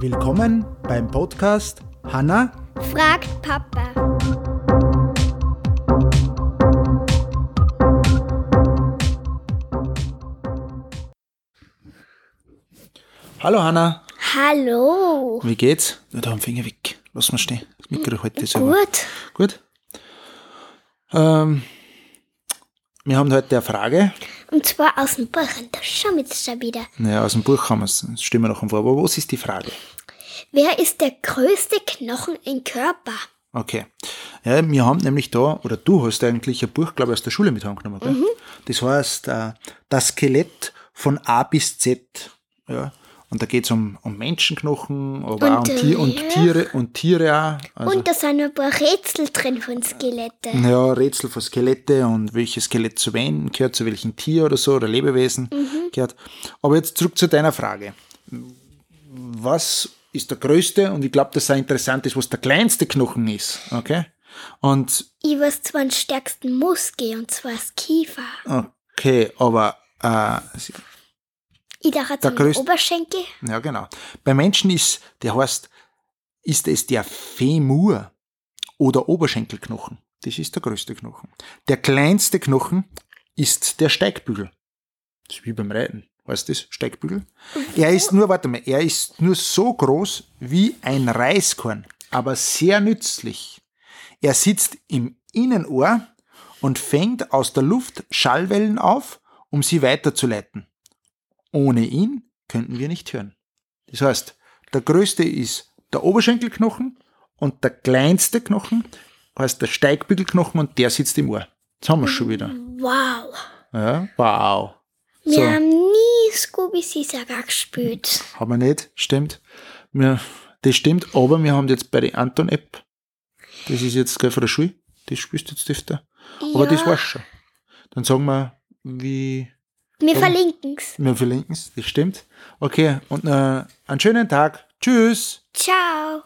Willkommen beim Podcast Hanna Fragt Papa. Hallo Hanna, Hallo. wie geht's? Ja, da am Finger weg. Lass mal stehen. Das Mikro heute selber. Gut. Gut. Ähm, wir haben heute eine Frage. Und zwar aus dem Buch. Und da schauen wir jetzt schon wieder. Naja, aus dem Buch haben wir es. Das stellen wir noch vor. Aber was ist die Frage? Wer ist der größte Knochen im Körper? Okay. Ja, wir haben nämlich da, oder du hast eigentlich ein Buch, glaube ich, aus der Schule mit angenommen. Gell? Das heißt, äh, das Skelett von A bis Z. Ja. Und da geht es um, um Menschenknochen, aber auch um, Und, Tier, und Tiere und Tiere auch. Also, Und da sind ein paar Rätsel drin von Skelette. ja, Rätsel von Skelette und welches Skelett zu wen gehört, zu welchem Tier oder so oder Lebewesen gehört. Aber jetzt zurück zu deiner Frage. Was ist der größte? Und ich glaube, dass es auch interessant ist, was der kleinste Knochen ist. Okay? Und Ich weiß zwar den stärksten Muskel, und zwar das Kiefer. okay, aber äh, Ich dachte, Der größte- Oberschenkel. ja genau. Bei Menschen ist, der heißt, ist es der Femur oder Oberschenkelknochen. Das ist der größte Knochen. Der kleinste Knochen ist der Steigbügel. Das ist wie beim Reiten. Weißt du das? Steigbügel. Er ist nur, warte mal, er ist nur so groß wie ein Reiskorn, aber sehr nützlich. Er sitzt im Innenohr und fängt aus der Luft Schallwellen auf, um sie weiterzuleiten. Ohne ihn könnten wir nicht hören. Das heißt, der größte ist der Oberschenkelknochen und der kleinste Knochen heißt der Steigbügelknochen und der sitzt im Ohr. Jetzt haben wir schon wieder. Wow. Ja, wow. Wir So. haben nie Scooby Saga gespielt. Haben wir nicht, stimmt. Wir, das stimmt, aber wir haben jetzt bei der Anton-App, das ist jetzt gleich von der Schule, das spielst du jetzt öfter. Aber das war's schon. Dann sagen wir, wie, Wir verlinken es. wir verlinken es, das stimmt. Okay, und äh, einen schönen Tag. Tschüss. Ciao.